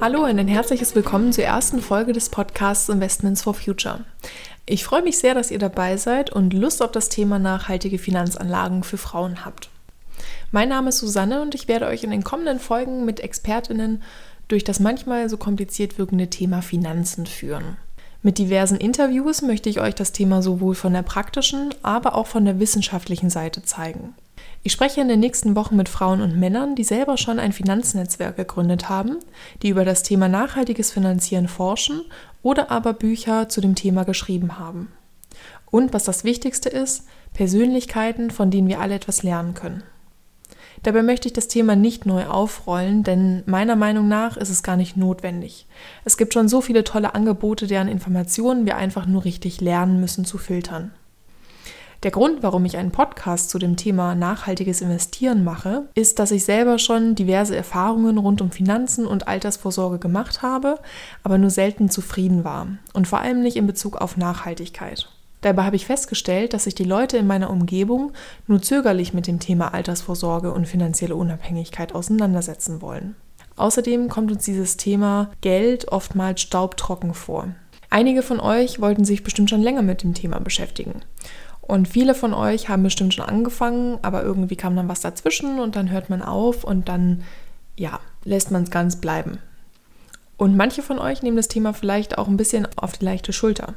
Hallo und ein herzliches Willkommen zur ersten Folge des Podcasts Investments for Future. Ich freue mich sehr, dass ihr dabei seid und Lust auf das Thema nachhaltige Finanzanlagen für Frauen habt. Mein Name ist Susanne und ich werde euch in den kommenden Folgen mit Expertinnen durch das manchmal so kompliziert wirkende Thema Finanzen führen. Mit diversen Interviews möchte ich euch das Thema sowohl von der praktischen, aber auch von der wissenschaftlichen Seite zeigen. Ich spreche in den nächsten Wochen mit Frauen und Männern, die selber schon ein Finanznetzwerk gegründet haben, die über das Thema nachhaltiges Finanzieren forschen oder aber Bücher zu dem Thema geschrieben haben. Und was das Wichtigste ist, Persönlichkeiten, von denen wir alle etwas lernen können. Dabei möchte ich das Thema nicht neu aufrollen, denn meiner Meinung nach ist es gar nicht notwendig. Es gibt schon so viele tolle Angebote, deren Informationen wir einfach nur richtig lernen müssen zu filtern. Der Grund, warum ich einen Podcast zu dem Thema nachhaltiges Investieren mache, ist, dass ich selber schon diverse Erfahrungen rund um Finanzen und Altersvorsorge gemacht habe, aber nur selten zufrieden war und vor allem nicht in Bezug auf Nachhaltigkeit. Dabei habe ich festgestellt, dass sich die Leute in meiner Umgebung nur zögerlich mit dem Thema Altersvorsorge und finanzielle Unabhängigkeit auseinandersetzen wollen. Außerdem kommt uns dieses Thema Geld oftmals staubtrocken vor. Einige von euch wollten sich bestimmt schon länger mit dem Thema beschäftigen. Und viele von euch haben bestimmt schon angefangen, aber irgendwie kam dann was dazwischen und dann hört man auf und dann, ja, lässt man es ganz bleiben. Und manche von euch nehmen das Thema vielleicht auch ein bisschen auf die leichte Schulter.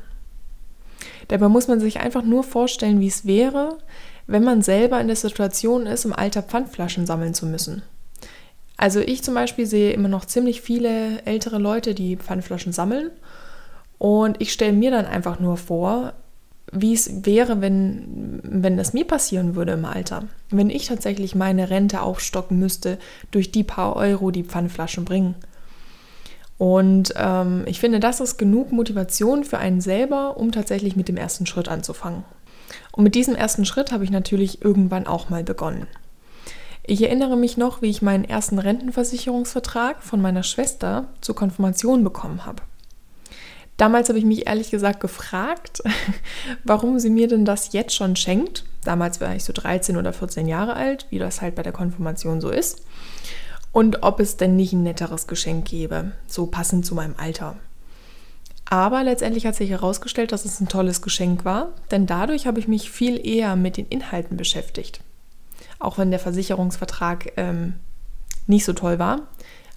Dabei muss man sich einfach nur vorstellen, wie es wäre, wenn man selber in der Situation ist, im Alter Pfandflaschen sammeln zu müssen. Also ich zum Beispiel sehe immer noch ziemlich viele ältere Leute, die Pfandflaschen sammeln. Und ich stelle mir dann einfach nur vor, wie es wäre, wenn, wenn das mir passieren würde im Alter. Wenn ich tatsächlich meine Rente aufstocken müsste durch die paar Euro, die Pfandflaschen bringen. Und ähm, ich finde, das ist genug Motivation für einen selber, um tatsächlich mit dem ersten Schritt anzufangen. Und mit diesem ersten Schritt habe ich natürlich irgendwann auch mal begonnen. Ich erinnere mich noch, wie ich meinen ersten Rentenversicherungsvertrag von meiner Schwester zur Konfirmation bekommen habe. Damals habe ich mich ehrlich gesagt gefragt, warum sie mir denn das jetzt schon schenkt. Damals war ich so 13 oder 14 Jahre alt, wie das halt bei der Konfirmation so ist. Und ob es denn nicht ein netteres Geschenk gäbe, so passend zu meinem Alter. Aber letztendlich hat sich herausgestellt, dass es ein tolles Geschenk war, denn dadurch habe ich mich viel eher mit den Inhalten beschäftigt. Auch wenn der Versicherungsvertrag ähm, nicht so toll war.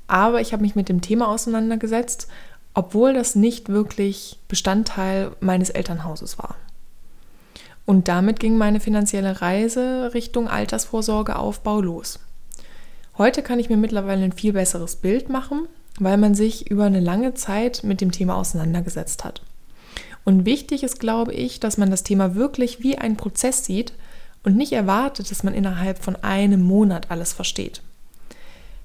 Aber ich habe mich mit dem Thema auseinandergesetzt obwohl das nicht wirklich Bestandteil meines Elternhauses war. Und damit ging meine finanzielle Reise Richtung Altersvorsorgeaufbau los. Heute kann ich mir mittlerweile ein viel besseres Bild machen, weil man sich über eine lange Zeit mit dem Thema auseinandergesetzt hat. Und wichtig ist, glaube ich, dass man das Thema wirklich wie ein Prozess sieht und nicht erwartet, dass man innerhalb von einem Monat alles versteht.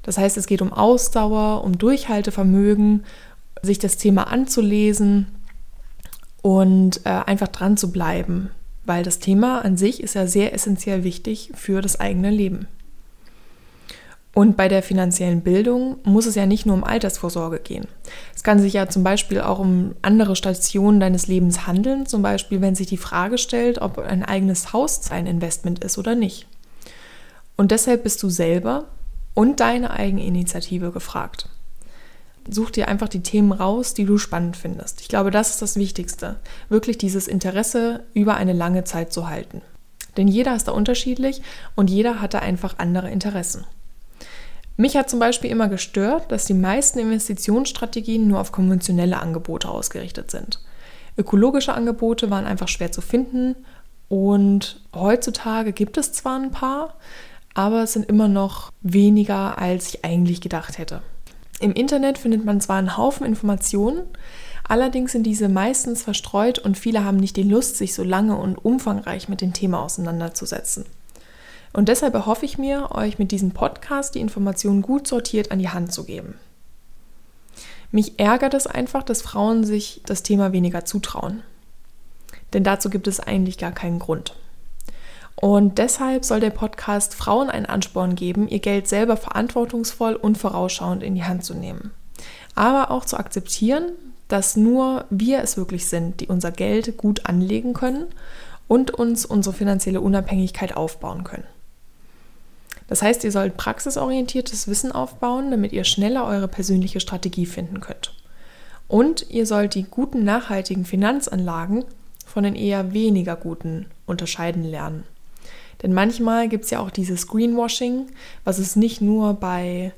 Das heißt, es geht um Ausdauer, um Durchhaltevermögen sich das Thema anzulesen und äh, einfach dran zu bleiben, weil das Thema an sich ist ja sehr essentiell wichtig für das eigene Leben. Und bei der finanziellen Bildung muss es ja nicht nur um Altersvorsorge gehen. Es kann sich ja zum Beispiel auch um andere Stationen deines Lebens handeln, zum Beispiel wenn sich die Frage stellt, ob ein eigenes Haus ein Investment ist oder nicht. Und deshalb bist du selber und deine Eigeninitiative gefragt. Such dir einfach die Themen raus, die du spannend findest. Ich glaube, das ist das Wichtigste. Wirklich dieses Interesse über eine lange Zeit zu halten. Denn jeder ist da unterschiedlich und jeder hat da einfach andere Interessen. Mich hat zum Beispiel immer gestört, dass die meisten Investitionsstrategien nur auf konventionelle Angebote ausgerichtet sind. Ökologische Angebote waren einfach schwer zu finden und heutzutage gibt es zwar ein paar, aber es sind immer noch weniger, als ich eigentlich gedacht hätte. Im Internet findet man zwar einen Haufen Informationen, allerdings sind diese meistens verstreut und viele haben nicht die Lust, sich so lange und umfangreich mit dem Thema auseinanderzusetzen. Und deshalb erhoffe ich mir, euch mit diesem Podcast die Informationen gut sortiert an die Hand zu geben. Mich ärgert es einfach, dass Frauen sich das Thema weniger zutrauen. Denn dazu gibt es eigentlich gar keinen Grund. Und deshalb soll der Podcast Frauen einen Ansporn geben, ihr Geld selber verantwortungsvoll und vorausschauend in die Hand zu nehmen. Aber auch zu akzeptieren, dass nur wir es wirklich sind, die unser Geld gut anlegen können und uns unsere finanzielle Unabhängigkeit aufbauen können. Das heißt, ihr sollt praxisorientiertes Wissen aufbauen, damit ihr schneller eure persönliche Strategie finden könnt. Und ihr sollt die guten nachhaltigen Finanzanlagen von den eher weniger guten unterscheiden lernen. Denn manchmal gibt es ja auch dieses Greenwashing, was es nicht nur bei,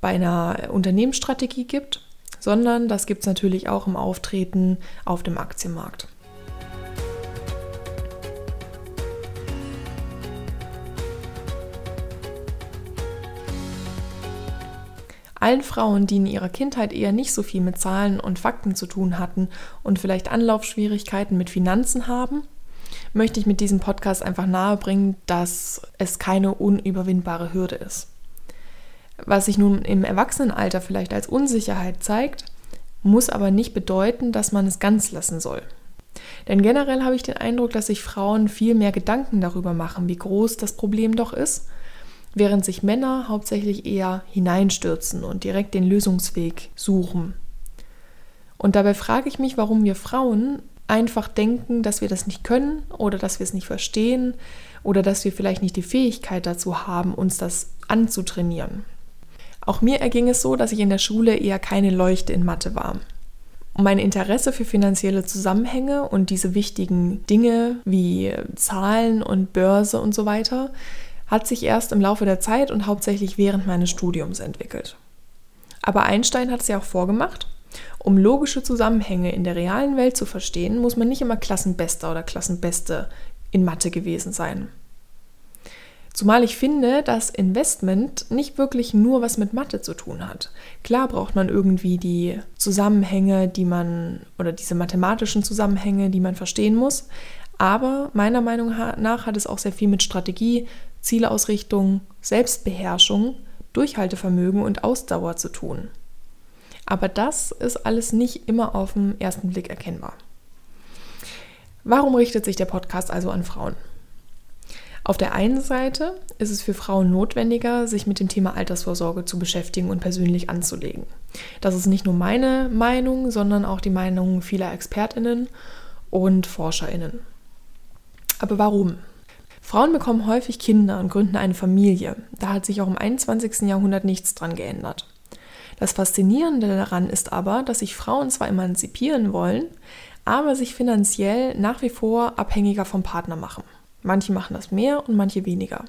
bei einer Unternehmensstrategie gibt, sondern das gibt es natürlich auch im Auftreten auf dem Aktienmarkt. Allen Frauen, die in ihrer Kindheit eher nicht so viel mit Zahlen und Fakten zu tun hatten und vielleicht Anlaufschwierigkeiten mit Finanzen haben, möchte ich mit diesem Podcast einfach nahebringen, dass es keine unüberwindbare Hürde ist. Was sich nun im Erwachsenenalter vielleicht als Unsicherheit zeigt, muss aber nicht bedeuten, dass man es ganz lassen soll. Denn generell habe ich den Eindruck, dass sich Frauen viel mehr Gedanken darüber machen, wie groß das Problem doch ist, während sich Männer hauptsächlich eher hineinstürzen und direkt den Lösungsweg suchen. Und dabei frage ich mich, warum wir Frauen einfach denken, dass wir das nicht können oder dass wir es nicht verstehen oder dass wir vielleicht nicht die Fähigkeit dazu haben, uns das anzutrainieren. Auch mir erging es so, dass ich in der Schule eher keine Leuchte in Mathe war. Mein Interesse für finanzielle Zusammenhänge und diese wichtigen Dinge wie Zahlen und Börse und so weiter hat sich erst im Laufe der Zeit und hauptsächlich während meines Studiums entwickelt. Aber Einstein hat es ja auch vorgemacht um logische Zusammenhänge in der realen Welt zu verstehen, muss man nicht immer Klassenbester oder Klassenbeste in Mathe gewesen sein. Zumal ich finde, dass Investment nicht wirklich nur was mit Mathe zu tun hat. Klar braucht man irgendwie die Zusammenhänge, die man oder diese mathematischen Zusammenhänge, die man verstehen muss. Aber meiner Meinung nach hat es auch sehr viel mit Strategie, Zielausrichtung, Selbstbeherrschung, Durchhaltevermögen und Ausdauer zu tun. Aber das ist alles nicht immer auf den ersten Blick erkennbar. Warum richtet sich der Podcast also an Frauen? Auf der einen Seite ist es für Frauen notwendiger, sich mit dem Thema Altersvorsorge zu beschäftigen und persönlich anzulegen. Das ist nicht nur meine Meinung, sondern auch die Meinung vieler Expertinnen und Forscherinnen. Aber warum? Frauen bekommen häufig Kinder und gründen eine Familie. Da hat sich auch im 21. Jahrhundert nichts dran geändert. Das Faszinierende daran ist aber, dass sich Frauen zwar emanzipieren wollen, aber sich finanziell nach wie vor abhängiger vom Partner machen. Manche machen das mehr und manche weniger.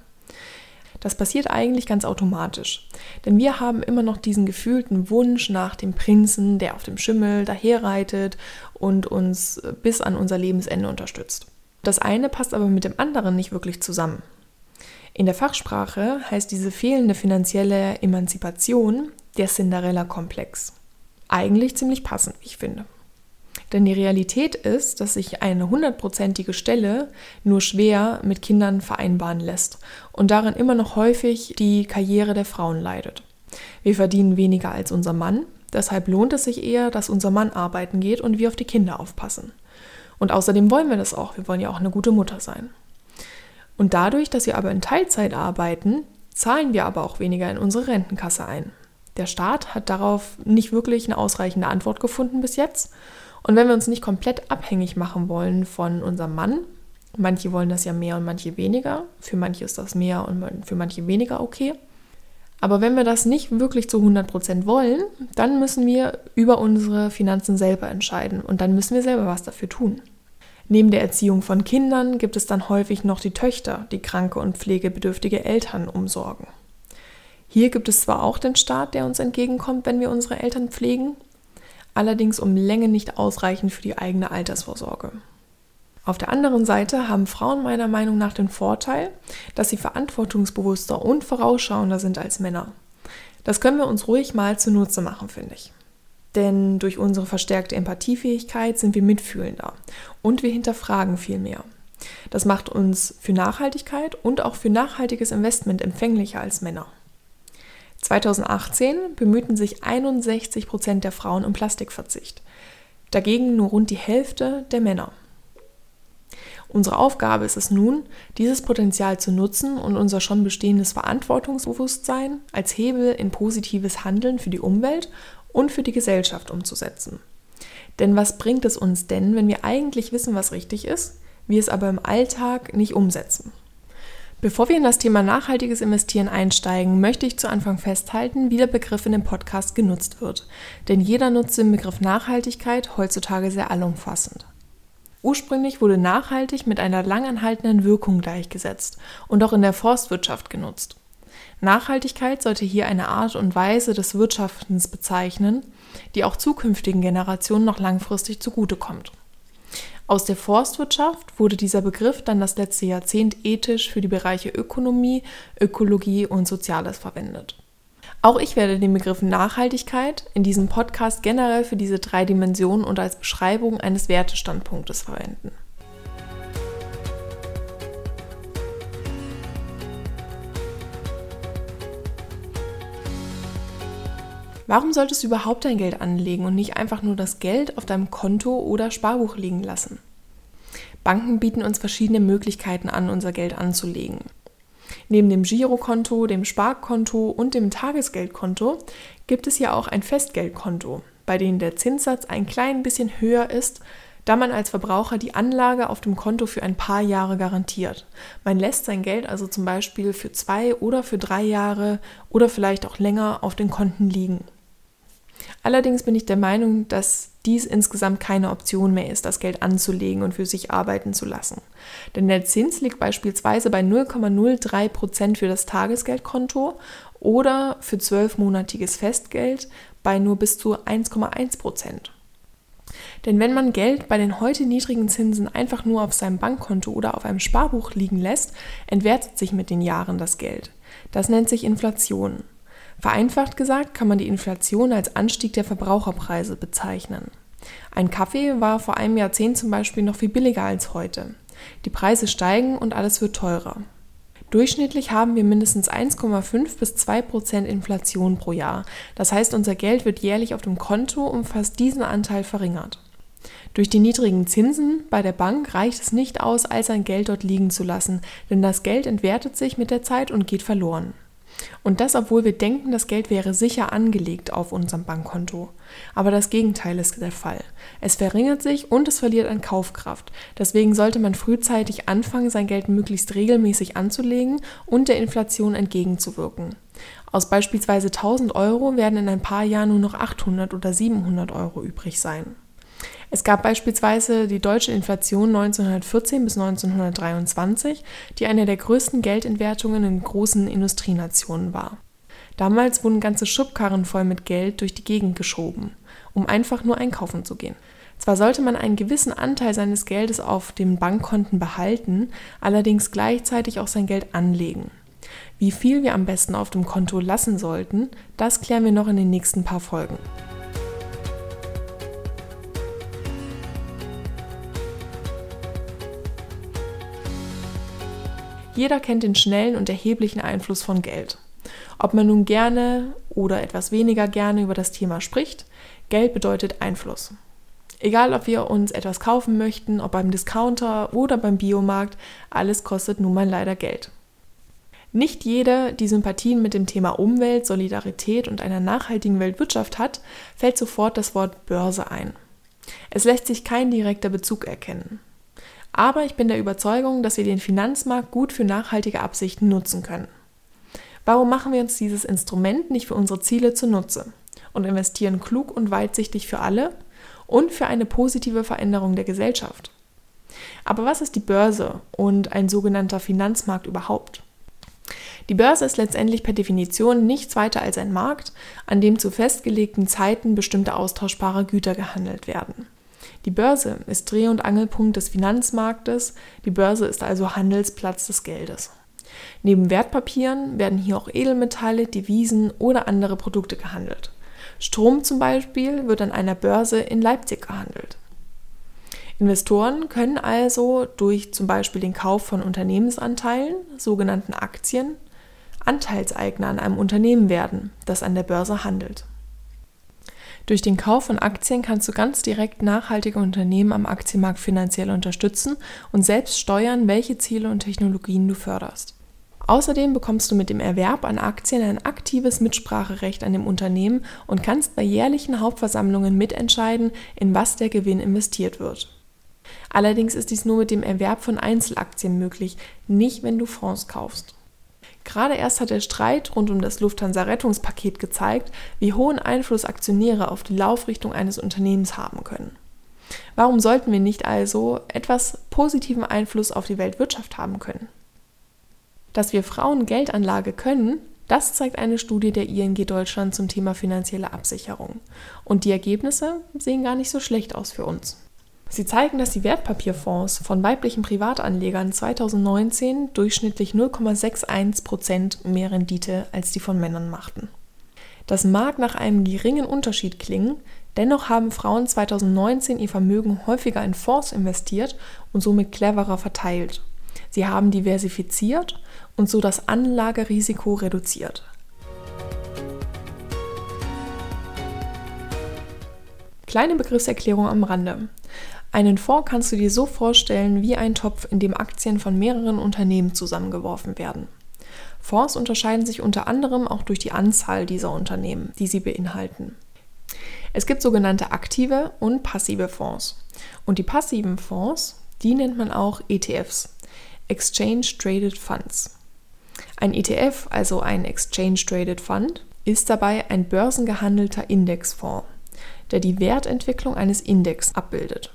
Das passiert eigentlich ganz automatisch, denn wir haben immer noch diesen gefühlten Wunsch nach dem Prinzen, der auf dem Schimmel daherreitet und uns bis an unser Lebensende unterstützt. Das eine passt aber mit dem anderen nicht wirklich zusammen. In der Fachsprache heißt diese fehlende finanzielle Emanzipation der Cinderella-Komplex. Eigentlich ziemlich passend, wie ich finde. Denn die Realität ist, dass sich eine hundertprozentige Stelle nur schwer mit Kindern vereinbaren lässt und darin immer noch häufig die Karriere der Frauen leidet. Wir verdienen weniger als unser Mann, deshalb lohnt es sich eher, dass unser Mann arbeiten geht und wir auf die Kinder aufpassen. Und außerdem wollen wir das auch, wir wollen ja auch eine gute Mutter sein. Und dadurch, dass wir aber in Teilzeit arbeiten, zahlen wir aber auch weniger in unsere Rentenkasse ein. Der Staat hat darauf nicht wirklich eine ausreichende Antwort gefunden bis jetzt. Und wenn wir uns nicht komplett abhängig machen wollen von unserem Mann, manche wollen das ja mehr und manche weniger, für manche ist das mehr und für manche weniger okay. Aber wenn wir das nicht wirklich zu 100% wollen, dann müssen wir über unsere Finanzen selber entscheiden und dann müssen wir selber was dafür tun. Neben der Erziehung von Kindern gibt es dann häufig noch die Töchter, die kranke und pflegebedürftige Eltern umsorgen. Hier gibt es zwar auch den Staat, der uns entgegenkommt, wenn wir unsere Eltern pflegen, allerdings um Länge nicht ausreichend für die eigene Altersvorsorge. Auf der anderen Seite haben Frauen meiner Meinung nach den Vorteil, dass sie verantwortungsbewusster und vorausschauender sind als Männer. Das können wir uns ruhig mal zunutze machen, finde ich. Denn durch unsere verstärkte Empathiefähigkeit sind wir mitfühlender und wir hinterfragen viel mehr. Das macht uns für Nachhaltigkeit und auch für nachhaltiges Investment empfänglicher als Männer. 2018 bemühten sich 61 Prozent der Frauen um Plastikverzicht, dagegen nur rund die Hälfte der Männer. Unsere Aufgabe ist es nun, dieses Potenzial zu nutzen und unser schon bestehendes Verantwortungsbewusstsein als Hebel in positives Handeln für die Umwelt und für die Gesellschaft umzusetzen. Denn was bringt es uns denn, wenn wir eigentlich wissen, was richtig ist, wir es aber im Alltag nicht umsetzen? Bevor wir in das Thema nachhaltiges Investieren einsteigen, möchte ich zu Anfang festhalten, wie der Begriff in dem Podcast genutzt wird. Denn jeder nutzt den Begriff Nachhaltigkeit heutzutage sehr allumfassend. Ursprünglich wurde nachhaltig mit einer langanhaltenden Wirkung gleichgesetzt und auch in der Forstwirtschaft genutzt. Nachhaltigkeit sollte hier eine Art und Weise des Wirtschaftens bezeichnen, die auch zukünftigen Generationen noch langfristig zugutekommt. Aus der Forstwirtschaft wurde dieser Begriff dann das letzte Jahrzehnt ethisch für die Bereiche Ökonomie, Ökologie und Soziales verwendet. Auch ich werde den Begriff Nachhaltigkeit in diesem Podcast generell für diese drei Dimensionen und als Beschreibung eines Wertestandpunktes verwenden. Warum solltest du überhaupt dein Geld anlegen und nicht einfach nur das Geld auf deinem Konto oder Sparbuch liegen lassen? Banken bieten uns verschiedene Möglichkeiten an, unser Geld anzulegen. Neben dem Girokonto, dem Sparkonto und dem Tagesgeldkonto gibt es ja auch ein Festgeldkonto, bei dem der Zinssatz ein klein bisschen höher ist, da man als Verbraucher die Anlage auf dem Konto für ein paar Jahre garantiert. Man lässt sein Geld also zum Beispiel für zwei oder für drei Jahre oder vielleicht auch länger auf den Konten liegen. Allerdings bin ich der Meinung, dass dies insgesamt keine Option mehr ist, das Geld anzulegen und für sich arbeiten zu lassen. Denn der Zins liegt beispielsweise bei 0,03 Prozent für das Tagesgeldkonto oder für zwölfmonatiges Festgeld bei nur bis zu 1,1 Prozent. Denn wenn man Geld bei den heute niedrigen Zinsen einfach nur auf seinem Bankkonto oder auf einem Sparbuch liegen lässt, entwertet sich mit den Jahren das Geld. Das nennt sich Inflation. Vereinfacht gesagt kann man die Inflation als Anstieg der Verbraucherpreise bezeichnen. Ein Kaffee war vor einem Jahrzehnt zum Beispiel noch viel billiger als heute. Die Preise steigen und alles wird teurer. Durchschnittlich haben wir mindestens 1,5 bis 2 Prozent Inflation pro Jahr. Das heißt, unser Geld wird jährlich auf dem Konto um fast diesen Anteil verringert. Durch die niedrigen Zinsen bei der Bank reicht es nicht aus, all sein Geld dort liegen zu lassen, denn das Geld entwertet sich mit der Zeit und geht verloren. Und das, obwohl wir denken, das Geld wäre sicher angelegt auf unserem Bankkonto. Aber das Gegenteil ist der Fall. Es verringert sich und es verliert an Kaufkraft. Deswegen sollte man frühzeitig anfangen, sein Geld möglichst regelmäßig anzulegen und der Inflation entgegenzuwirken. Aus beispielsweise 1000 Euro werden in ein paar Jahren nur noch 800 oder 700 Euro übrig sein. Es gab beispielsweise die deutsche Inflation 1914 bis 1923, die eine der größten Geldentwertungen in großen Industrienationen war. Damals wurden ganze Schubkarren voll mit Geld durch die Gegend geschoben, um einfach nur einkaufen zu gehen. Zwar sollte man einen gewissen Anteil seines Geldes auf den Bankkonten behalten, allerdings gleichzeitig auch sein Geld anlegen. Wie viel wir am besten auf dem Konto lassen sollten, das klären wir noch in den nächsten paar Folgen. Jeder kennt den schnellen und erheblichen Einfluss von Geld. Ob man nun gerne oder etwas weniger gerne über das Thema spricht, Geld bedeutet Einfluss. Egal, ob wir uns etwas kaufen möchten, ob beim Discounter oder beim Biomarkt, alles kostet nun mal leider Geld. Nicht jeder, die Sympathien mit dem Thema Umwelt, Solidarität und einer nachhaltigen Weltwirtschaft hat, fällt sofort das Wort Börse ein. Es lässt sich kein direkter Bezug erkennen. Aber ich bin der Überzeugung, dass wir den Finanzmarkt gut für nachhaltige Absichten nutzen können. Warum machen wir uns dieses Instrument nicht für unsere Ziele zunutze und investieren klug und weitsichtig für alle und für eine positive Veränderung der Gesellschaft? Aber was ist die Börse und ein sogenannter Finanzmarkt überhaupt? Die Börse ist letztendlich per Definition nichts weiter als ein Markt, an dem zu festgelegten Zeiten bestimmte austauschbare Güter gehandelt werden. Die Börse ist Dreh- und Angelpunkt des Finanzmarktes, die Börse ist also Handelsplatz des Geldes. Neben Wertpapieren werden hier auch Edelmetalle, Devisen oder andere Produkte gehandelt. Strom zum Beispiel wird an einer Börse in Leipzig gehandelt. Investoren können also durch zum Beispiel den Kauf von Unternehmensanteilen, sogenannten Aktien, Anteilseigner an einem Unternehmen werden, das an der Börse handelt. Durch den Kauf von Aktien kannst du ganz direkt nachhaltige Unternehmen am Aktienmarkt finanziell unterstützen und selbst steuern, welche Ziele und Technologien du förderst. Außerdem bekommst du mit dem Erwerb an Aktien ein aktives Mitspracherecht an dem Unternehmen und kannst bei jährlichen Hauptversammlungen mitentscheiden, in was der Gewinn investiert wird. Allerdings ist dies nur mit dem Erwerb von Einzelaktien möglich, nicht wenn du Fonds kaufst. Gerade erst hat der Streit rund um das Lufthansa-Rettungspaket gezeigt, wie hohen Einfluss Aktionäre auf die Laufrichtung eines Unternehmens haben können. Warum sollten wir nicht also etwas positiven Einfluss auf die Weltwirtschaft haben können? Dass wir Frauen Geldanlage können, das zeigt eine Studie der ING Deutschland zum Thema finanzielle Absicherung. Und die Ergebnisse sehen gar nicht so schlecht aus für uns. Sie zeigen, dass die Wertpapierfonds von weiblichen Privatanlegern 2019 durchschnittlich 0,61 Prozent mehr Rendite als die von Männern machten. Das mag nach einem geringen Unterschied klingen, dennoch haben Frauen 2019 ihr Vermögen häufiger in Fonds investiert und somit cleverer verteilt. Sie haben diversifiziert und so das Anlagerisiko reduziert. Kleine Begriffserklärung am Rande. Einen Fonds kannst du dir so vorstellen wie ein Topf, in dem Aktien von mehreren Unternehmen zusammengeworfen werden. Fonds unterscheiden sich unter anderem auch durch die Anzahl dieser Unternehmen, die sie beinhalten. Es gibt sogenannte aktive und passive Fonds. Und die passiven Fonds, die nennt man auch ETFs, Exchange Traded Funds. Ein ETF, also ein Exchange Traded Fund, ist dabei ein börsengehandelter Indexfonds, der die Wertentwicklung eines Index abbildet.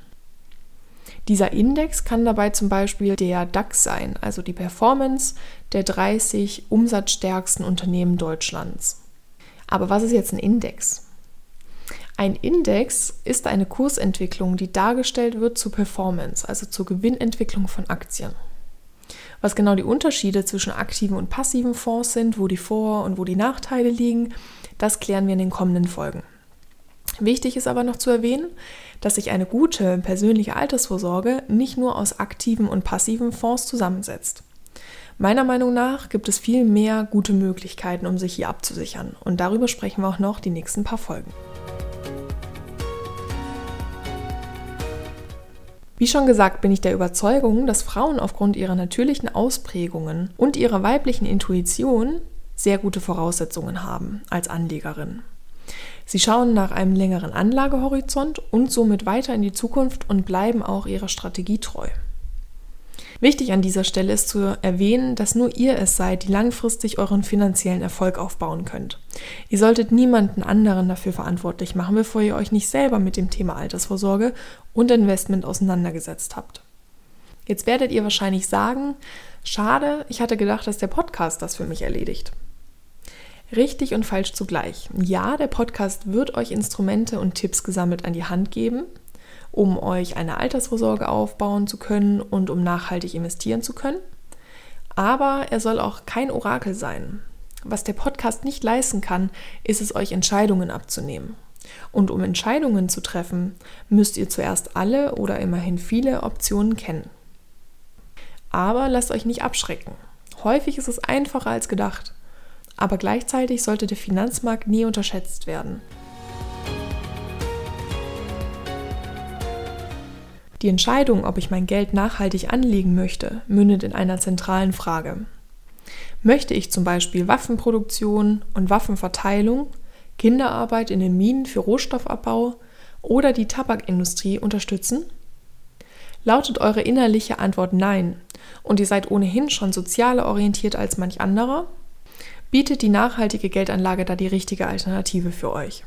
Dieser Index kann dabei zum Beispiel der DAX sein, also die Performance der 30 umsatzstärksten Unternehmen Deutschlands. Aber was ist jetzt ein Index? Ein Index ist eine Kursentwicklung, die dargestellt wird zur Performance, also zur Gewinnentwicklung von Aktien. Was genau die Unterschiede zwischen aktiven und passiven Fonds sind, wo die Vor- und wo die Nachteile liegen, das klären wir in den kommenden Folgen. Wichtig ist aber noch zu erwähnen, dass sich eine gute persönliche Altersvorsorge nicht nur aus aktiven und passiven Fonds zusammensetzt. Meiner Meinung nach gibt es viel mehr gute Möglichkeiten, um sich hier abzusichern. Und darüber sprechen wir auch noch die nächsten paar Folgen. Wie schon gesagt, bin ich der Überzeugung, dass Frauen aufgrund ihrer natürlichen Ausprägungen und ihrer weiblichen Intuition sehr gute Voraussetzungen haben als Anlegerin. Sie schauen nach einem längeren Anlagehorizont und somit weiter in die Zukunft und bleiben auch ihrer Strategie treu. Wichtig an dieser Stelle ist zu erwähnen, dass nur ihr es seid, die langfristig euren finanziellen Erfolg aufbauen könnt. Ihr solltet niemanden anderen dafür verantwortlich machen, bevor ihr euch nicht selber mit dem Thema Altersvorsorge und Investment auseinandergesetzt habt. Jetzt werdet ihr wahrscheinlich sagen, schade, ich hatte gedacht, dass der Podcast das für mich erledigt. Richtig und falsch zugleich. Ja, der Podcast wird euch Instrumente und Tipps gesammelt an die Hand geben, um euch eine Altersvorsorge aufbauen zu können und um nachhaltig investieren zu können. Aber er soll auch kein Orakel sein. Was der Podcast nicht leisten kann, ist es euch Entscheidungen abzunehmen. Und um Entscheidungen zu treffen, müsst ihr zuerst alle oder immerhin viele Optionen kennen. Aber lasst euch nicht abschrecken. Häufig ist es einfacher als gedacht aber gleichzeitig sollte der Finanzmarkt nie unterschätzt werden. Die Entscheidung, ob ich mein Geld nachhaltig anlegen möchte, mündet in einer zentralen Frage. Möchte ich zum Beispiel Waffenproduktion und Waffenverteilung, Kinderarbeit in den Minen für Rohstoffabbau oder die Tabakindustrie unterstützen? Lautet eure innerliche Antwort Nein und ihr seid ohnehin schon sozialer orientiert als manch anderer? Bietet die nachhaltige Geldanlage da die richtige Alternative für euch.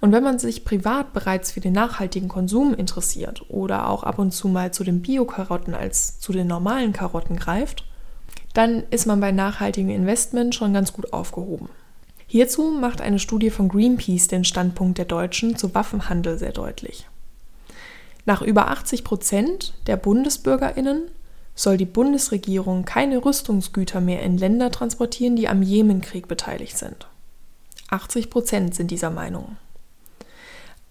Und wenn man sich privat bereits für den nachhaltigen Konsum interessiert oder auch ab und zu mal zu den Bio-Karotten als zu den normalen Karotten greift, dann ist man bei nachhaltigem Investment schon ganz gut aufgehoben. Hierzu macht eine Studie von Greenpeace den Standpunkt der Deutschen zu Waffenhandel sehr deutlich. Nach über 80 Prozent der BundesbürgerInnen soll die Bundesregierung keine Rüstungsgüter mehr in Länder transportieren, die am Jemenkrieg beteiligt sind. 80 Prozent sind dieser Meinung.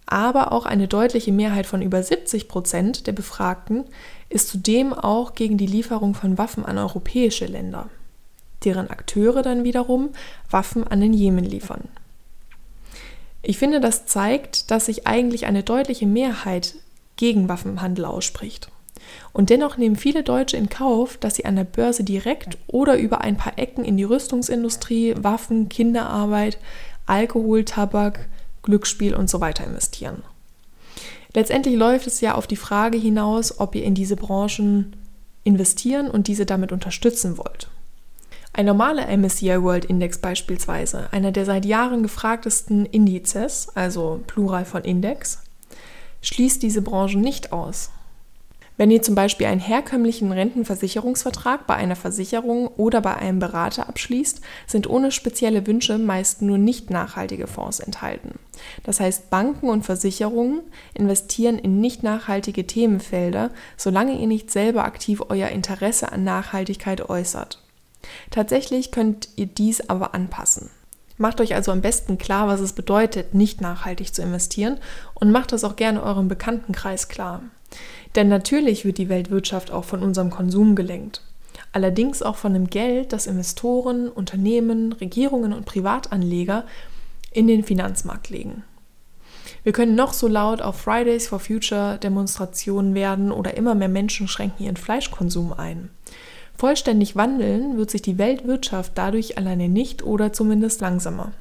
Aber auch eine deutliche Mehrheit von über 70 Prozent der Befragten ist zudem auch gegen die Lieferung von Waffen an europäische Länder, deren Akteure dann wiederum Waffen an den Jemen liefern. Ich finde, das zeigt, dass sich eigentlich eine deutliche Mehrheit gegen Waffenhandel ausspricht. Und dennoch nehmen viele Deutsche in Kauf, dass sie an der Börse direkt oder über ein paar Ecken in die Rüstungsindustrie, Waffen, Kinderarbeit, Alkohol, Tabak, Glücksspiel und so weiter investieren. Letztendlich läuft es ja auf die Frage hinaus, ob ihr in diese Branchen investieren und diese damit unterstützen wollt. Ein normaler MSCI World Index beispielsweise, einer der seit Jahren gefragtesten Indizes, also Plural von Index, schließt diese Branchen nicht aus. Wenn ihr zum Beispiel einen herkömmlichen Rentenversicherungsvertrag bei einer Versicherung oder bei einem Berater abschließt, sind ohne spezielle Wünsche meist nur nicht nachhaltige Fonds enthalten. Das heißt, Banken und Versicherungen investieren in nicht nachhaltige Themenfelder, solange ihr nicht selber aktiv euer Interesse an Nachhaltigkeit äußert. Tatsächlich könnt ihr dies aber anpassen. Macht euch also am besten klar, was es bedeutet, nicht nachhaltig zu investieren und macht das auch gerne eurem Bekanntenkreis klar. Denn natürlich wird die Weltwirtschaft auch von unserem Konsum gelenkt. Allerdings auch von dem Geld, das Investoren, Unternehmen, Regierungen und Privatanleger in den Finanzmarkt legen. Wir können noch so laut auf Fridays for Future Demonstrationen werden oder immer mehr Menschen schränken ihren Fleischkonsum ein. Vollständig wandeln wird sich die Weltwirtschaft dadurch alleine nicht oder zumindest langsamer.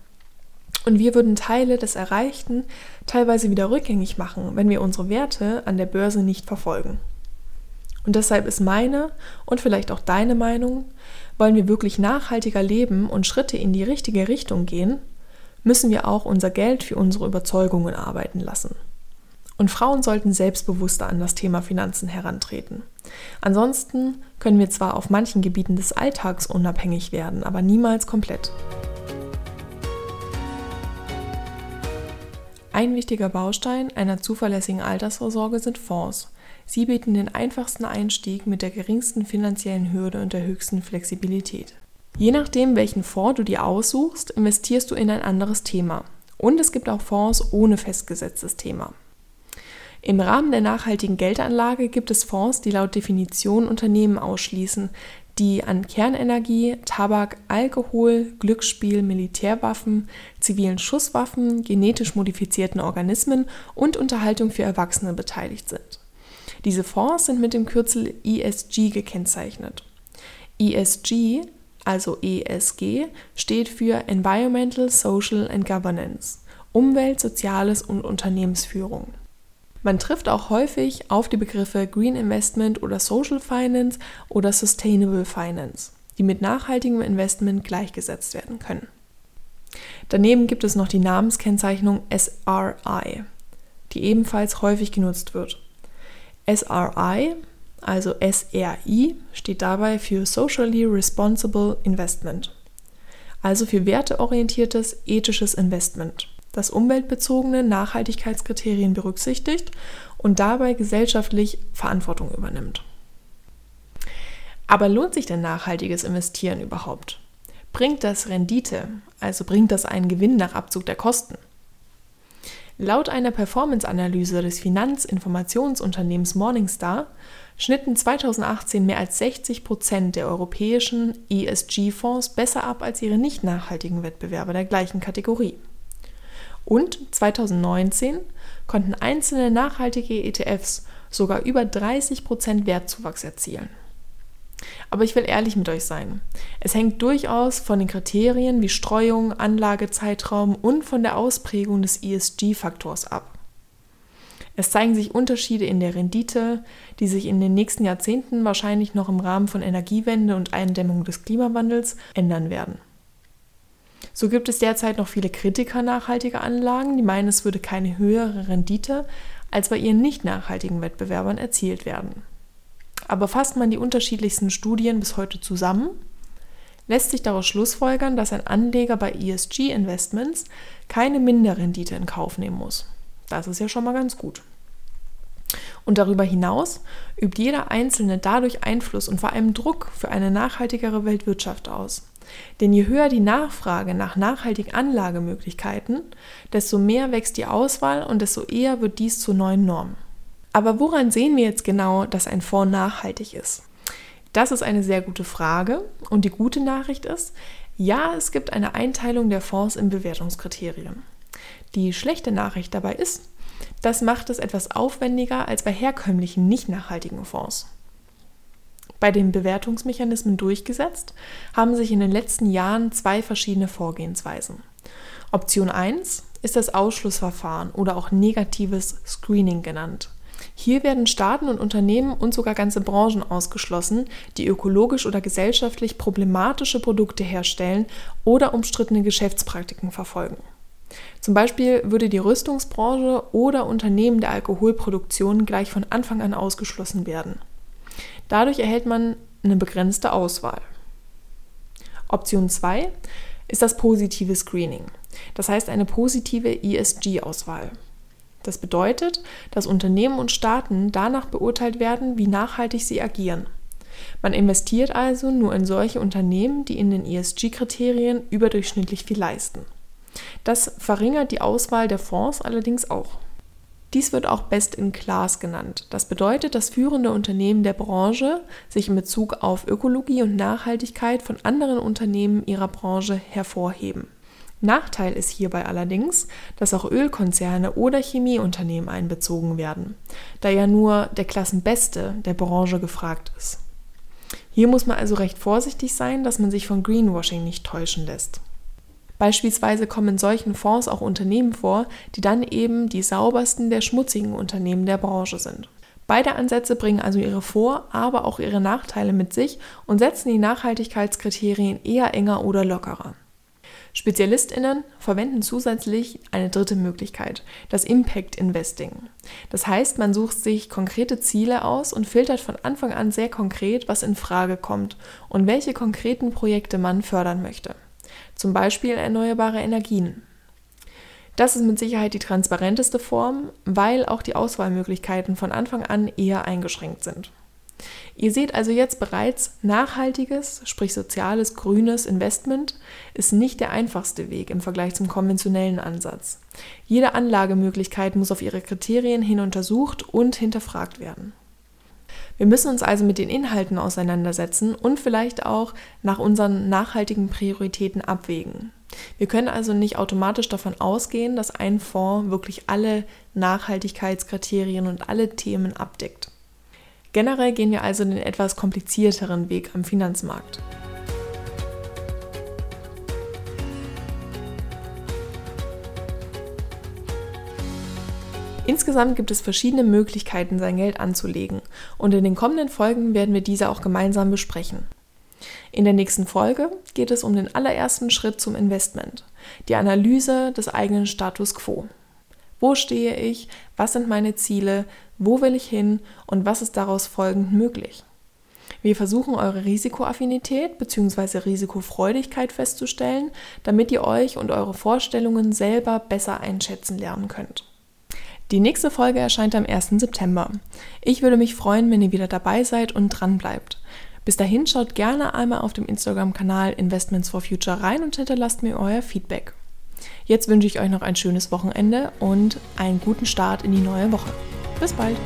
Und wir würden Teile des Erreichten teilweise wieder rückgängig machen, wenn wir unsere Werte an der Börse nicht verfolgen. Und deshalb ist meine und vielleicht auch deine Meinung, wollen wir wirklich nachhaltiger leben und Schritte in die richtige Richtung gehen, müssen wir auch unser Geld für unsere Überzeugungen arbeiten lassen. Und Frauen sollten selbstbewusster an das Thema Finanzen herantreten. Ansonsten können wir zwar auf manchen Gebieten des Alltags unabhängig werden, aber niemals komplett. Ein wichtiger Baustein einer zuverlässigen Altersvorsorge sind Fonds. Sie bieten den einfachsten Einstieg mit der geringsten finanziellen Hürde und der höchsten Flexibilität. Je nachdem, welchen Fonds du dir aussuchst, investierst du in ein anderes Thema. Und es gibt auch Fonds ohne festgesetztes Thema. Im Rahmen der nachhaltigen Geldanlage gibt es Fonds, die laut Definition Unternehmen ausschließen, die an Kernenergie, Tabak, Alkohol, Glücksspiel, Militärwaffen, zivilen Schusswaffen, genetisch modifizierten Organismen und Unterhaltung für Erwachsene beteiligt sind. Diese Fonds sind mit dem Kürzel ESG gekennzeichnet. ESG, also ESG, steht für Environmental, Social and Governance, Umwelt, Soziales und Unternehmensführung. Man trifft auch häufig auf die Begriffe Green Investment oder Social Finance oder Sustainable Finance, die mit nachhaltigem Investment gleichgesetzt werden können. Daneben gibt es noch die Namenskennzeichnung SRI, die ebenfalls häufig genutzt wird. SRI, also SRI, steht dabei für Socially Responsible Investment, also für werteorientiertes, ethisches Investment das umweltbezogene Nachhaltigkeitskriterien berücksichtigt und dabei gesellschaftlich Verantwortung übernimmt. Aber lohnt sich denn nachhaltiges Investieren überhaupt? Bringt das Rendite, also bringt das einen Gewinn nach Abzug der Kosten? Laut einer Performance-Analyse des Finanzinformationsunternehmens Morningstar schnitten 2018 mehr als 60 Prozent der europäischen ESG-Fonds besser ab als ihre nicht nachhaltigen Wettbewerber der gleichen Kategorie. Und 2019 konnten einzelne nachhaltige ETFs sogar über 30% Wertzuwachs erzielen. Aber ich will ehrlich mit euch sein. Es hängt durchaus von den Kriterien wie Streuung, Anlagezeitraum und von der Ausprägung des ESG-Faktors ab. Es zeigen sich Unterschiede in der Rendite, die sich in den nächsten Jahrzehnten wahrscheinlich noch im Rahmen von Energiewende und Eindämmung des Klimawandels ändern werden. So gibt es derzeit noch viele Kritiker nachhaltiger Anlagen, die meinen, es würde keine höhere Rendite als bei ihren nicht nachhaltigen Wettbewerbern erzielt werden. Aber fasst man die unterschiedlichsten Studien bis heute zusammen, lässt sich daraus schlussfolgern, dass ein Anleger bei ESG-Investments keine Minderrendite in Kauf nehmen muss. Das ist ja schon mal ganz gut. Und darüber hinaus übt jeder Einzelne dadurch Einfluss und vor allem Druck für eine nachhaltigere Weltwirtschaft aus. Denn je höher die Nachfrage nach nachhaltigen Anlagemöglichkeiten, desto mehr wächst die Auswahl und desto eher wird dies zur neuen Norm. Aber woran sehen wir jetzt genau, dass ein Fonds nachhaltig ist? Das ist eine sehr gute Frage und die gute Nachricht ist, ja, es gibt eine Einteilung der Fonds in Bewertungskriterien. Die schlechte Nachricht dabei ist, das macht es etwas aufwendiger als bei herkömmlichen nicht nachhaltigen Fonds bei den Bewertungsmechanismen durchgesetzt, haben sich in den letzten Jahren zwei verschiedene Vorgehensweisen. Option 1 ist das Ausschlussverfahren oder auch negatives Screening genannt. Hier werden Staaten und Unternehmen und sogar ganze Branchen ausgeschlossen, die ökologisch oder gesellschaftlich problematische Produkte herstellen oder umstrittene Geschäftspraktiken verfolgen. Zum Beispiel würde die Rüstungsbranche oder Unternehmen der Alkoholproduktion gleich von Anfang an ausgeschlossen werden. Dadurch erhält man eine begrenzte Auswahl. Option 2 ist das positive Screening, das heißt eine positive ESG-Auswahl. Das bedeutet, dass Unternehmen und Staaten danach beurteilt werden, wie nachhaltig sie agieren. Man investiert also nur in solche Unternehmen, die in den ESG-Kriterien überdurchschnittlich viel leisten. Das verringert die Auswahl der Fonds allerdings auch. Dies wird auch Best in Class genannt. Das bedeutet, dass führende Unternehmen der Branche sich in Bezug auf Ökologie und Nachhaltigkeit von anderen Unternehmen ihrer Branche hervorheben. Nachteil ist hierbei allerdings, dass auch Ölkonzerne oder Chemieunternehmen einbezogen werden, da ja nur der Klassenbeste der Branche gefragt ist. Hier muss man also recht vorsichtig sein, dass man sich von Greenwashing nicht täuschen lässt. Beispielsweise kommen in solchen Fonds auch Unternehmen vor, die dann eben die saubersten der schmutzigen Unternehmen der Branche sind. Beide Ansätze bringen also ihre Vor-, aber auch ihre Nachteile mit sich und setzen die Nachhaltigkeitskriterien eher enger oder lockerer. SpezialistInnen verwenden zusätzlich eine dritte Möglichkeit, das Impact Investing. Das heißt, man sucht sich konkrete Ziele aus und filtert von Anfang an sehr konkret, was in Frage kommt und welche konkreten Projekte man fördern möchte zum Beispiel erneuerbare Energien. Das ist mit Sicherheit die transparenteste Form, weil auch die Auswahlmöglichkeiten von Anfang an eher eingeschränkt sind. Ihr seht also jetzt bereits, nachhaltiges, sprich soziales, grünes Investment ist nicht der einfachste Weg im Vergleich zum konventionellen Ansatz. Jede Anlagemöglichkeit muss auf ihre Kriterien hin untersucht und hinterfragt werden. Wir müssen uns also mit den Inhalten auseinandersetzen und vielleicht auch nach unseren nachhaltigen Prioritäten abwägen. Wir können also nicht automatisch davon ausgehen, dass ein Fonds wirklich alle Nachhaltigkeitskriterien und alle Themen abdeckt. Generell gehen wir also den etwas komplizierteren Weg am Finanzmarkt. Insgesamt gibt es verschiedene Möglichkeiten, sein Geld anzulegen und in den kommenden Folgen werden wir diese auch gemeinsam besprechen. In der nächsten Folge geht es um den allerersten Schritt zum Investment, die Analyse des eigenen Status quo. Wo stehe ich? Was sind meine Ziele? Wo will ich hin? Und was ist daraus folgend möglich? Wir versuchen eure Risikoaffinität bzw. Risikofreudigkeit festzustellen, damit ihr euch und eure Vorstellungen selber besser einschätzen lernen könnt. Die nächste Folge erscheint am 1. September. Ich würde mich freuen, wenn ihr wieder dabei seid und dran bleibt. Bis dahin schaut gerne einmal auf dem Instagram-Kanal Investments for Future rein und hinterlasst mir euer Feedback. Jetzt wünsche ich euch noch ein schönes Wochenende und einen guten Start in die neue Woche. Bis bald!